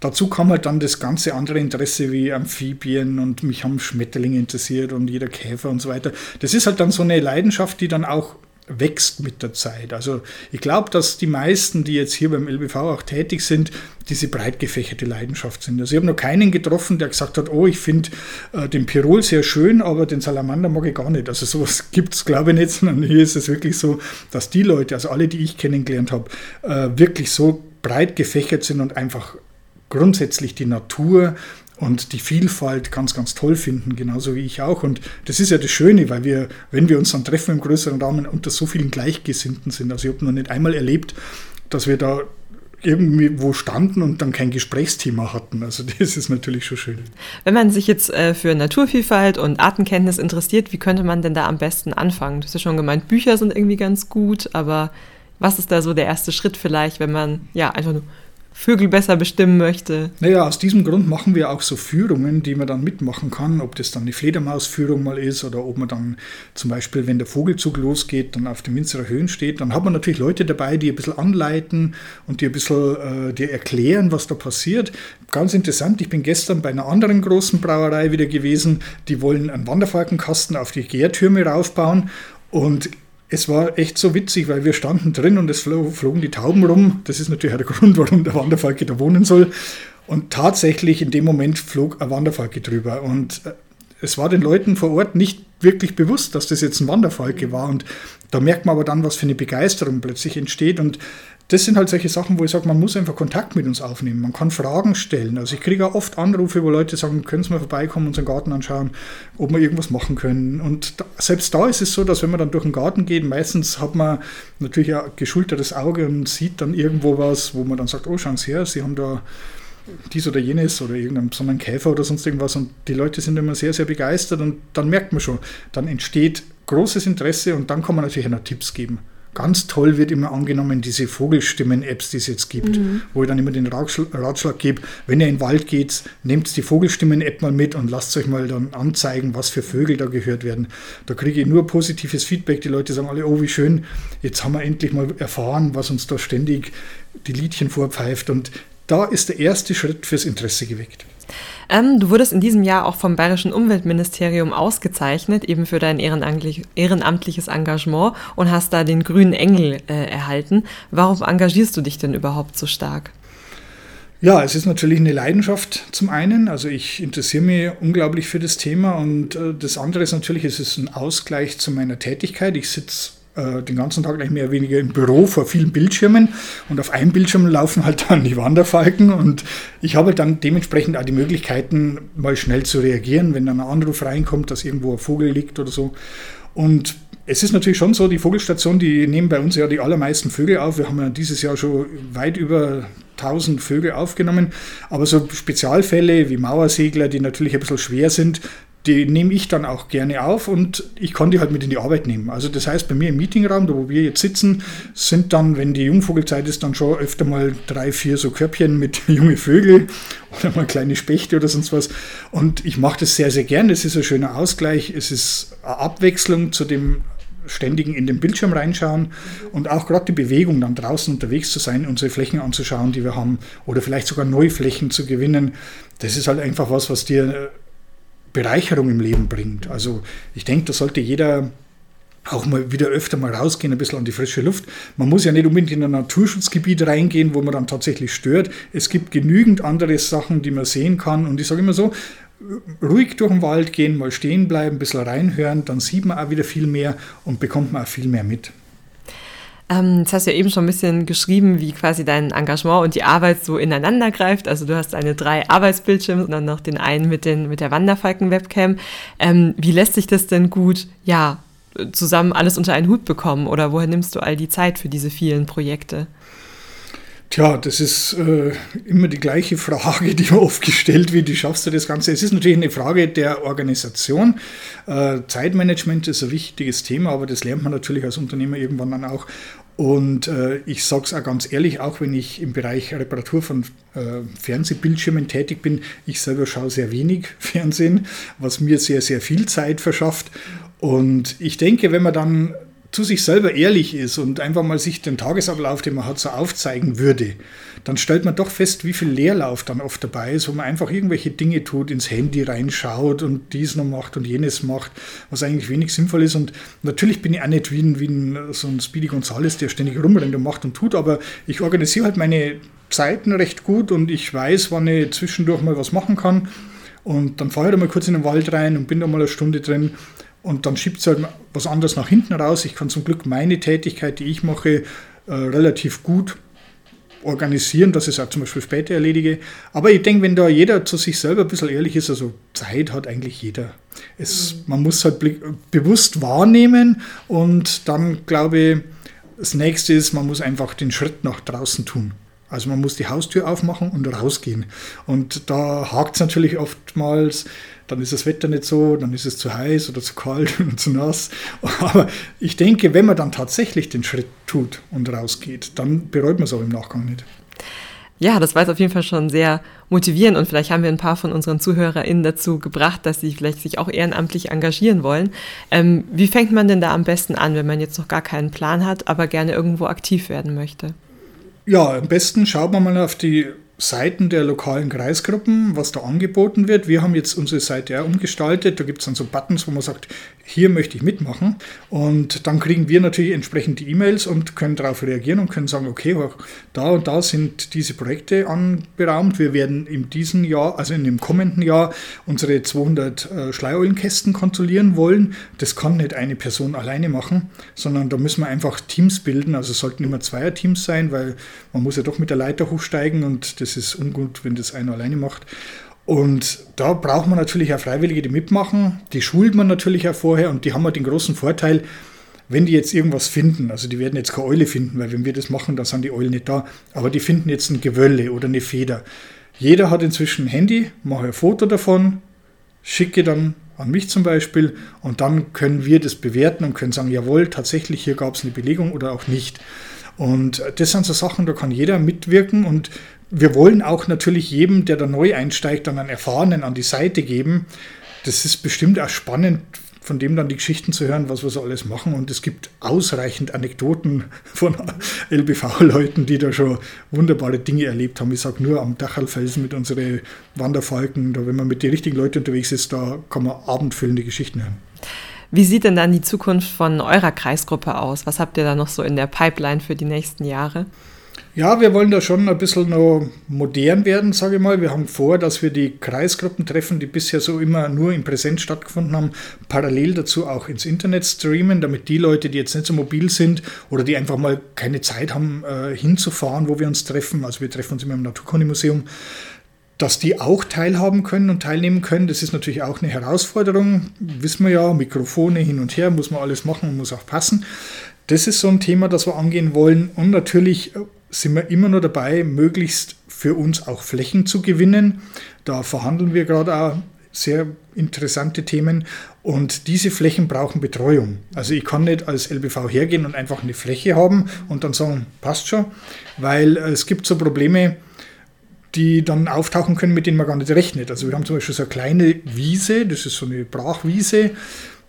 dazu kam halt dann das ganze andere Interesse wie Amphibien und mich haben Schmetterlinge interessiert und jeder Käfer und so weiter. Das ist halt dann so eine Leidenschaft, die dann auch wächst mit der Zeit. Also ich glaube, dass die meisten, die jetzt hier beim LBV auch tätig sind, diese breit gefächerte Leidenschaft sind. Also ich habe noch keinen getroffen, der gesagt hat, oh, ich finde äh, den Pirol sehr schön, aber den Salamander mag ich gar nicht. Also sowas gibt es, glaube ich, nicht, sondern hier ist es wirklich so, dass die Leute, also alle, die ich kennengelernt habe, äh, wirklich so breit gefächert sind und einfach grundsätzlich die Natur und die Vielfalt ganz, ganz toll finden, genauso wie ich auch. Und das ist ja das Schöne, weil wir, wenn wir uns dann treffen im größeren Rahmen, unter so vielen Gleichgesinnten sind. Also ich habe noch nicht einmal erlebt, dass wir da irgendwie wo standen und dann kein Gesprächsthema hatten. Also das ist natürlich schon schön. Wenn man sich jetzt äh, für Naturvielfalt und Artenkenntnis interessiert, wie könnte man denn da am besten anfangen? Du hast ja schon gemeint, Bücher sind irgendwie ganz gut, aber was ist da so der erste Schritt vielleicht, wenn man ja einfach nur Vögel besser bestimmen möchte. Naja, aus diesem Grund machen wir auch so Führungen, die man dann mitmachen kann, ob das dann eine Fledermausführung mal ist oder ob man dann zum Beispiel, wenn der Vogelzug losgeht, dann auf den Minsterer Höhen steht. Dann hat man natürlich Leute dabei, die ein bisschen anleiten und die ein bisschen äh, dir erklären, was da passiert. Ganz interessant, ich bin gestern bei einer anderen großen Brauerei wieder gewesen, die wollen einen Wanderfalkenkasten auf die Gärtürme raufbauen und es war echt so witzig, weil wir standen drin und es flogen die Tauben rum. Das ist natürlich der Grund, warum der Wanderfalke da wohnen soll. Und tatsächlich in dem Moment flog ein Wanderfalke drüber. Und äh, es war den Leuten vor Ort nicht wirklich bewusst, dass das jetzt ein Wanderfalke war. Und da merkt man aber dann, was für eine Begeisterung plötzlich entsteht. Und das sind halt solche Sachen, wo ich sage, man muss einfach Kontakt mit uns aufnehmen. Man kann Fragen stellen. Also ich kriege auch oft Anrufe, wo Leute sagen, können Sie mal vorbeikommen, unseren Garten anschauen, ob wir irgendwas machen können. Und da, selbst da ist es so, dass wenn man dann durch den Garten geht, meistens hat man natürlich ein geschultertes Auge und sieht dann irgendwo was, wo man dann sagt, oh, schauen Sie her, Sie haben da dies oder jenes oder irgendeinen besonderen Käfer oder sonst irgendwas und die Leute sind immer sehr, sehr begeistert und dann merkt man schon, dann entsteht großes Interesse und dann kann man natürlich auch noch Tipps geben. Ganz toll wird immer angenommen diese Vogelstimmen-Apps, die es jetzt gibt, mhm. wo ich dann immer den Ratschlag gebe, wenn ihr in den Wald geht, nehmt die Vogelstimmen-App mal mit und lasst euch mal dann anzeigen, was für Vögel da gehört werden. Da kriege ich nur positives Feedback. Die Leute sagen alle, oh wie schön, jetzt haben wir endlich mal erfahren, was uns da ständig die Liedchen vorpfeift. Und da ist der erste Schritt fürs Interesse geweckt. Ähm, du wurdest in diesem Jahr auch vom Bayerischen Umweltministerium ausgezeichnet, eben für dein ehrenamtliches Engagement und hast da den grünen Engel äh, erhalten. Warum engagierst du dich denn überhaupt so stark? Ja, es ist natürlich eine Leidenschaft zum einen. Also ich interessiere mich unglaublich für das Thema und äh, das andere ist natürlich, es ist ein Ausgleich zu meiner Tätigkeit. Ich sitze äh, den ganzen Tag eigentlich mehr oder weniger im Büro vor vielen Bildschirmen und auf einem Bildschirm laufen halt dann die Wanderfalken und ich habe dann dementsprechend auch die Möglichkeiten, mal schnell zu reagieren, wenn dann ein Anruf reinkommt, dass irgendwo ein Vogel liegt oder so. Und es ist natürlich schon so, die Vogelstation, die nehmen bei uns ja die allermeisten Vögel auf. Wir haben ja dieses Jahr schon weit über 1000 Vögel aufgenommen. Aber so Spezialfälle wie Mauersegler, die natürlich ein bisschen schwer sind, die nehme ich dann auch gerne auf und ich kann die halt mit in die Arbeit nehmen. Also das heißt, bei mir im Meetingraum, da wo wir jetzt sitzen, sind dann, wenn die Jungvogelzeit ist, dann schon öfter mal drei, vier so Körbchen mit junge Vögel oder mal kleine Spechte oder sonst was. Und ich mache das sehr, sehr gern. Es ist ein schöner Ausgleich. Es ist eine Abwechslung zu dem ständigen in den Bildschirm reinschauen und auch gerade die Bewegung, dann draußen unterwegs zu sein, unsere Flächen anzuschauen, die wir haben, oder vielleicht sogar neue Flächen zu gewinnen. Das ist halt einfach was, was dir Bereicherung im Leben bringt. Also ich denke, da sollte jeder auch mal wieder öfter mal rausgehen, ein bisschen an die frische Luft. Man muss ja nicht unbedingt in ein Naturschutzgebiet reingehen, wo man dann tatsächlich stört. Es gibt genügend andere Sachen, die man sehen kann. Und ich sage immer so, ruhig durch den Wald gehen, mal stehen bleiben, ein bisschen reinhören, dann sieht man auch wieder viel mehr und bekommt man auch viel mehr mit. Ähm, jetzt hast du ja eben schon ein bisschen geschrieben, wie quasi dein Engagement und die Arbeit so ineinander greift. Also du hast deine drei Arbeitsbildschirme und dann noch den einen mit, den, mit der Wanderfalken-Webcam. Ähm, wie lässt sich das denn gut, ja, zusammen alles unter einen Hut bekommen? Oder woher nimmst du all die Zeit für diese vielen Projekte? Tja, das ist äh, immer die gleiche Frage, die mir oft gestellt wird. Wie schaffst du das Ganze? Es ist natürlich eine Frage der Organisation. Äh, Zeitmanagement ist ein wichtiges Thema, aber das lernt man natürlich als Unternehmer irgendwann dann auch. Und äh, ich sage es auch ganz ehrlich, auch wenn ich im Bereich Reparatur von äh, Fernsehbildschirmen tätig bin, ich selber schaue sehr wenig Fernsehen, was mir sehr, sehr viel Zeit verschafft. Und ich denke, wenn man dann zu sich selber ehrlich ist und einfach mal sich den Tagesablauf, den man hat, so aufzeigen würde, dann stellt man doch fest, wie viel Leerlauf dann oft dabei ist, wo man einfach irgendwelche Dinge tut, ins Handy reinschaut und dies noch macht und jenes macht, was eigentlich wenig sinnvoll ist. Und natürlich bin ich auch nicht wie ein, wie ein so ein Speedy Gonzales, der ständig rumrennt und macht und tut, aber ich organisiere halt meine Zeiten recht gut und ich weiß, wann ich zwischendurch mal was machen kann. Und dann fahre ich da mal kurz in den Wald rein und bin da mal eine Stunde drin und dann schiebt es halt was anderes nach hinten raus. Ich kann zum Glück meine Tätigkeit, die ich mache, äh, relativ gut organisieren, dass ich es auch zum Beispiel später erledige. Aber ich denke, wenn da jeder zu sich selber ein bisschen ehrlich ist, also Zeit hat eigentlich jeder. Es, mhm. Man muss halt bewusst wahrnehmen und dann glaube ich, das nächste ist, man muss einfach den Schritt nach draußen tun. Also man muss die Haustür aufmachen und rausgehen. Und da hakt es natürlich oftmals, dann ist das Wetter nicht so, dann ist es zu heiß oder zu kalt oder zu nass. Aber ich denke, wenn man dann tatsächlich den Schritt tut und rausgeht, dann bereut man es auch im Nachgang nicht. Ja, das war jetzt auf jeden Fall schon sehr motivierend und vielleicht haben wir ein paar von unseren ZuhörerInnen dazu gebracht, dass sie vielleicht sich auch ehrenamtlich engagieren wollen. Ähm, wie fängt man denn da am besten an, wenn man jetzt noch gar keinen Plan hat, aber gerne irgendwo aktiv werden möchte? Ja, am besten schaut man mal auf die Seiten der lokalen Kreisgruppen, was da angeboten wird. Wir haben jetzt unsere Seite ja umgestaltet. Da gibt es dann so Buttons, wo man sagt, hier möchte ich mitmachen. Und dann kriegen wir natürlich entsprechend die E-Mails und können darauf reagieren und können sagen, okay, da und da sind diese Projekte anberaumt. Wir werden in diesem Jahr, also in dem kommenden Jahr, unsere 200 äh, Schleiereulenkästen kontrollieren wollen. Das kann nicht eine Person alleine machen, sondern da müssen wir einfach Teams bilden. Also es sollten immer Zweierteams sein, weil man muss ja doch mit der Leiter hochsteigen und das ist ungut, wenn das einer alleine macht. Und da braucht man natürlich auch Freiwillige, die mitmachen. Die schult man natürlich auch vorher und die haben halt den großen Vorteil, wenn die jetzt irgendwas finden, also die werden jetzt keine Eule finden, weil wenn wir das machen, dann sind die Eulen nicht da, aber die finden jetzt ein Gewölle oder eine Feder. Jeder hat inzwischen ein Handy, mache ein Foto davon, schicke dann an mich zum Beispiel und dann können wir das bewerten und können sagen, jawohl, tatsächlich hier gab es eine Belegung oder auch nicht. Und das sind so Sachen, da kann jeder mitwirken und wir wollen auch natürlich jedem, der da neu einsteigt, dann einen Erfahrenen an die Seite geben. Das ist bestimmt auch spannend, von dem dann die Geschichten zu hören, was wir so alles machen. Und es gibt ausreichend Anekdoten von LBV-Leuten, die da schon wunderbare Dinge erlebt haben. Ich sage nur am Dachalfelsen mit unseren Wanderfalken, da wenn man mit den richtigen Leuten unterwegs ist, da kann man abendfüllende Geschichten hören. Wie sieht denn dann die Zukunft von eurer Kreisgruppe aus? Was habt ihr da noch so in der Pipeline für die nächsten Jahre? Ja, wir wollen da schon ein bisschen noch modern werden, sage ich mal. Wir haben vor, dass wir die Kreisgruppentreffen, die bisher so immer nur in Präsenz stattgefunden haben, parallel dazu auch ins Internet streamen, damit die Leute, die jetzt nicht so mobil sind oder die einfach mal keine Zeit haben, äh, hinzufahren, wo wir uns treffen, also wir treffen uns immer im Naturkundemuseum, dass die auch teilhaben können und teilnehmen können. Das ist natürlich auch eine Herausforderung. Wissen wir ja, Mikrofone hin und her, muss man alles machen und muss auch passen. Das ist so ein Thema, das wir angehen wollen. Und natürlich sind wir immer noch dabei, möglichst für uns auch Flächen zu gewinnen. Da verhandeln wir gerade auch sehr interessante Themen und diese Flächen brauchen Betreuung. Also ich kann nicht als LBV hergehen und einfach eine Fläche haben und dann sagen, passt schon, weil es gibt so Probleme, die dann auftauchen können, mit denen man gar nicht rechnet. Also wir haben zum Beispiel so eine kleine Wiese, das ist so eine Brachwiese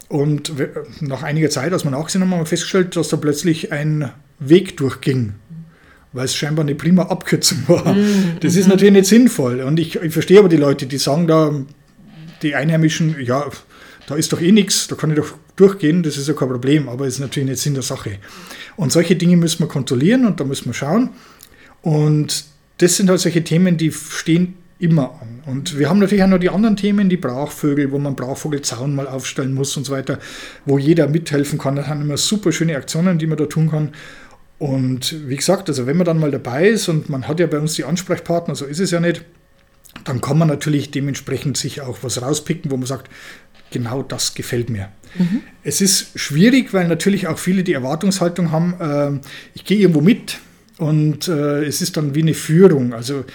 und nach einiger Zeit, als wir nachgesehen haben, haben wir festgestellt, dass da plötzlich ein Weg durchging weil es scheinbar eine prima Abkürzung war. Mhm. Das ist natürlich nicht sinnvoll. Und ich, ich verstehe aber die Leute, die sagen da, die Einheimischen, ja, da ist doch eh nichts, da kann ich doch durchgehen, das ist ja kein Problem, aber es ist natürlich nicht Sinn der Sache. Und solche Dinge müssen wir kontrollieren und da müssen wir schauen. Und das sind halt solche Themen, die stehen immer an. Und wir haben natürlich auch noch die anderen Themen, die Brachvögel, wo man Brachvogelzaun mal aufstellen muss und so weiter, wo jeder mithelfen kann. Das sind immer super schöne Aktionen, die man da tun kann. Und wie gesagt, also wenn man dann mal dabei ist und man hat ja bei uns die Ansprechpartner, so ist es ja nicht, dann kann man natürlich dementsprechend sich auch was rauspicken, wo man sagt, genau das gefällt mir. Mhm. Es ist schwierig, weil natürlich auch viele die Erwartungshaltung haben, äh, ich gehe irgendwo mit und äh, es ist dann wie eine Führung. Also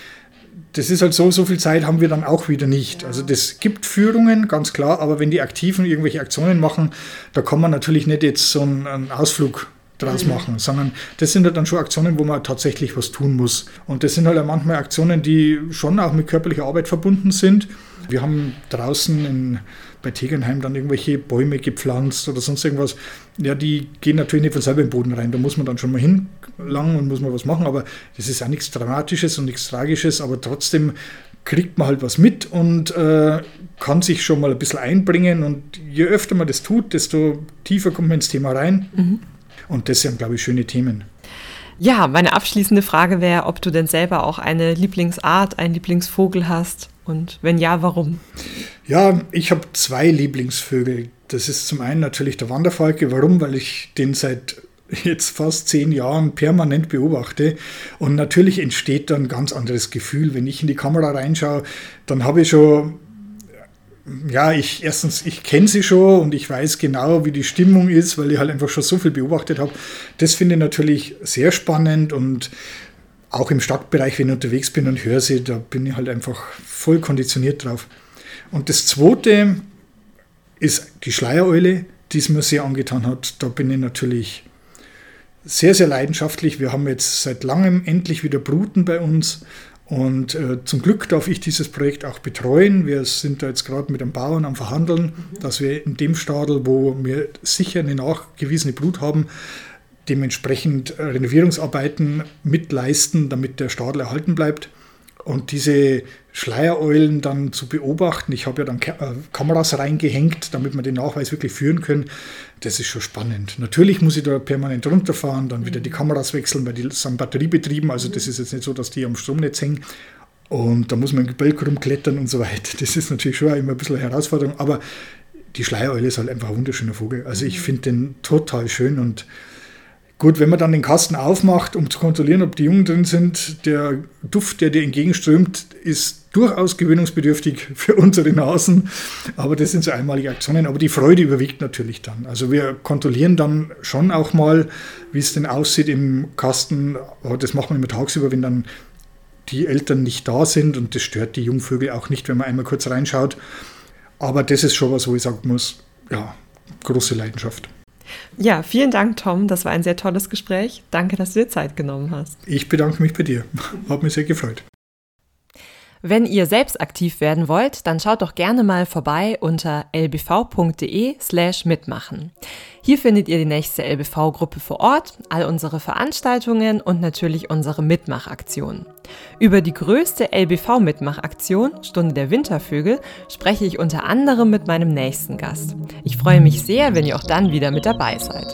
das ist halt so, so viel Zeit haben wir dann auch wieder nicht. Also das gibt Führungen, ganz klar, aber wenn die Aktiven irgendwelche Aktionen machen, da kann man natürlich nicht jetzt so einen, einen Ausflug draus machen, sondern das sind halt dann schon Aktionen, wo man tatsächlich was tun muss. Und das sind halt auch manchmal Aktionen, die schon auch mit körperlicher Arbeit verbunden sind. Wir haben draußen in, bei Tegernheim dann irgendwelche Bäume gepflanzt oder sonst irgendwas. Ja, die gehen natürlich nicht von selber im Boden rein. Da muss man dann schon mal hinlangen und muss man was machen. Aber das ist auch nichts Dramatisches und nichts Tragisches. Aber trotzdem kriegt man halt was mit und äh, kann sich schon mal ein bisschen einbringen. Und je öfter man das tut, desto tiefer kommt man ins Thema rein. Mhm. Und das sind, glaube ich, schöne Themen. Ja, meine abschließende Frage wäre, ob du denn selber auch eine Lieblingsart, einen Lieblingsvogel hast und wenn ja, warum? Ja, ich habe zwei Lieblingsvögel. Das ist zum einen natürlich der Wanderfalke. Warum? Weil ich den seit jetzt fast zehn Jahren permanent beobachte. Und natürlich entsteht dann ein ganz anderes Gefühl. Wenn ich in die Kamera reinschaue, dann habe ich schon ja, ich erstens, ich kenne sie schon und ich weiß genau, wie die Stimmung ist, weil ich halt einfach schon so viel beobachtet habe. Das finde ich natürlich sehr spannend und auch im Stadtbereich, wenn ich unterwegs bin und höre sie, da bin ich halt einfach voll konditioniert drauf. Und das zweite ist die Schleiereule, die es mir sehr angetan hat. Da bin ich natürlich sehr, sehr leidenschaftlich. Wir haben jetzt seit langem endlich wieder Bruten bei uns und äh, zum Glück darf ich dieses Projekt auch betreuen. Wir sind da jetzt gerade mit den Bauern am Verhandeln, mhm. dass wir in dem Stadel, wo wir sicher eine nachgewiesene Brut haben, dementsprechend Renovierungsarbeiten mitleisten, damit der Stadel erhalten bleibt. Und diese Schleiereulen dann zu beobachten, ich habe ja dann äh, Kameras reingehängt, damit wir den Nachweis wirklich führen können, das ist schon spannend. Natürlich muss ich da permanent runterfahren, dann wieder die Kameras wechseln, weil die sind batteriebetrieben, also das ist jetzt nicht so, dass die am Stromnetz hängen. Und da muss man im Gebälk rumklettern und so weiter. Das ist natürlich schon immer ein bisschen eine Herausforderung, aber die Schleiereule ist halt einfach ein wunderschöner Vogel. Also ich finde den total schön und Gut, wenn man dann den Kasten aufmacht, um zu kontrollieren, ob die Jungen drin sind, der Duft, der dir entgegenströmt, ist durchaus gewöhnungsbedürftig für unsere Nasen. Aber das sind so einmalige Aktionen. Aber die Freude überwiegt natürlich dann. Also wir kontrollieren dann schon auch mal, wie es denn aussieht im Kasten. Aber das machen wir immer tagsüber, wenn dann die Eltern nicht da sind. Und das stört die Jungvögel auch nicht, wenn man einmal kurz reinschaut. Aber das ist schon was, wo ich sagen muss, ja, große Leidenschaft. Ja, vielen Dank, Tom. Das war ein sehr tolles Gespräch. Danke, dass du dir Zeit genommen hast. Ich bedanke mich bei dir. Hat mich sehr gefreut. Wenn ihr selbst aktiv werden wollt, dann schaut doch gerne mal vorbei unter lbv.de slash mitmachen. Hier findet ihr die nächste LBV-Gruppe vor Ort, all unsere Veranstaltungen und natürlich unsere Mitmachaktionen. Über die größte LBV-Mitmachaktion, Stunde der Wintervögel, spreche ich unter anderem mit meinem nächsten Gast. Ich freue mich sehr, wenn ihr auch dann wieder mit dabei seid.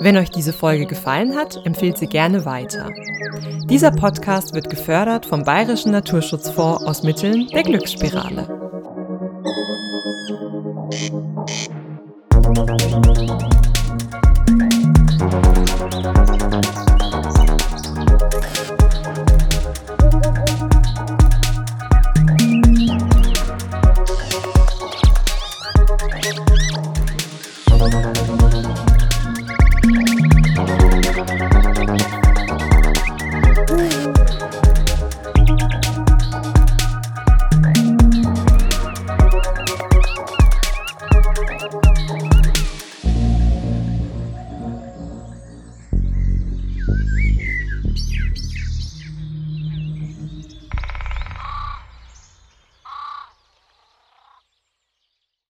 Wenn euch diese Folge gefallen hat, empfehlt sie gerne weiter. Dieser Podcast wird gefördert vom Bayerischen Naturschutzfonds aus Mitteln der Glücksspirale.